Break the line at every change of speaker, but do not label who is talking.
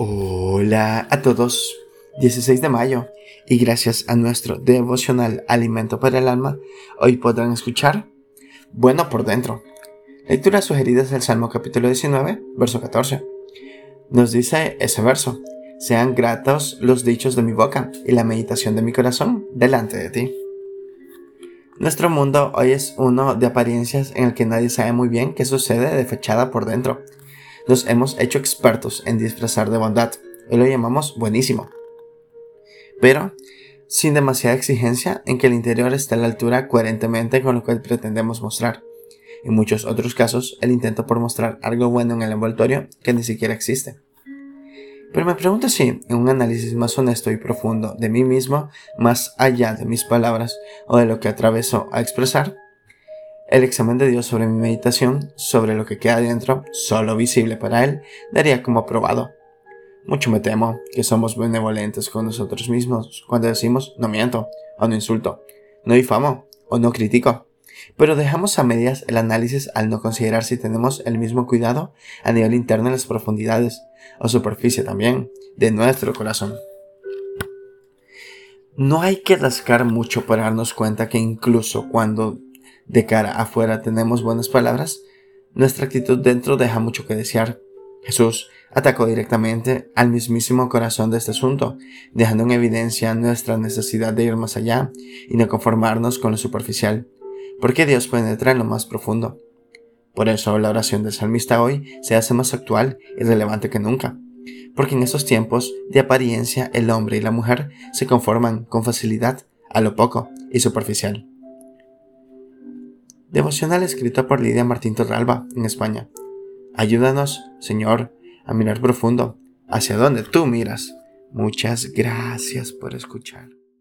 Hola a todos, 16 de mayo, y gracias a nuestro devocional Alimento para el Alma, hoy podrán escuchar Bueno por dentro. Lecturas sugeridas del Salmo capítulo 19, verso 14. Nos dice ese verso, sean gratos los dichos de mi boca y la meditación de mi corazón delante de ti. Nuestro mundo hoy es uno de apariencias en el que nadie sabe muy bien qué sucede de fechada por dentro nos hemos hecho expertos en disfrazar de bondad y lo llamamos buenísimo. Pero sin demasiada exigencia en que el interior esté a la altura coherentemente con lo que pretendemos mostrar. En muchos otros casos, el intento por mostrar algo bueno en el envoltorio que ni siquiera existe. Pero me pregunto si, en un análisis más honesto y profundo de mí mismo, más allá de mis palabras o de lo que atraveso a expresar, el examen de Dios sobre mi meditación, sobre lo que queda dentro, solo visible para Él, daría como aprobado. Mucho me temo que somos benevolentes con nosotros mismos cuando decimos no miento o no insulto, no difamo o no critico. Pero dejamos a medias el análisis al no considerar si tenemos el mismo cuidado a nivel interno en las profundidades, o superficie también, de nuestro corazón. No hay que rascar mucho para darnos cuenta que incluso cuando de cara afuera tenemos buenas palabras, nuestra actitud dentro deja mucho que desear. Jesús atacó directamente al mismísimo corazón de este asunto, dejando en evidencia nuestra necesidad de ir más allá y no conformarnos con lo superficial, porque Dios penetra en lo más profundo. Por eso la oración del salmista hoy se hace más actual y relevante que nunca, porque en estos tiempos de apariencia el hombre y la mujer se conforman con facilidad a lo poco y superficial. Devocional escrito por Lidia Martín Torralba, en España. Ayúdanos, Señor, a mirar profundo, hacia donde tú miras. Muchas gracias por escuchar.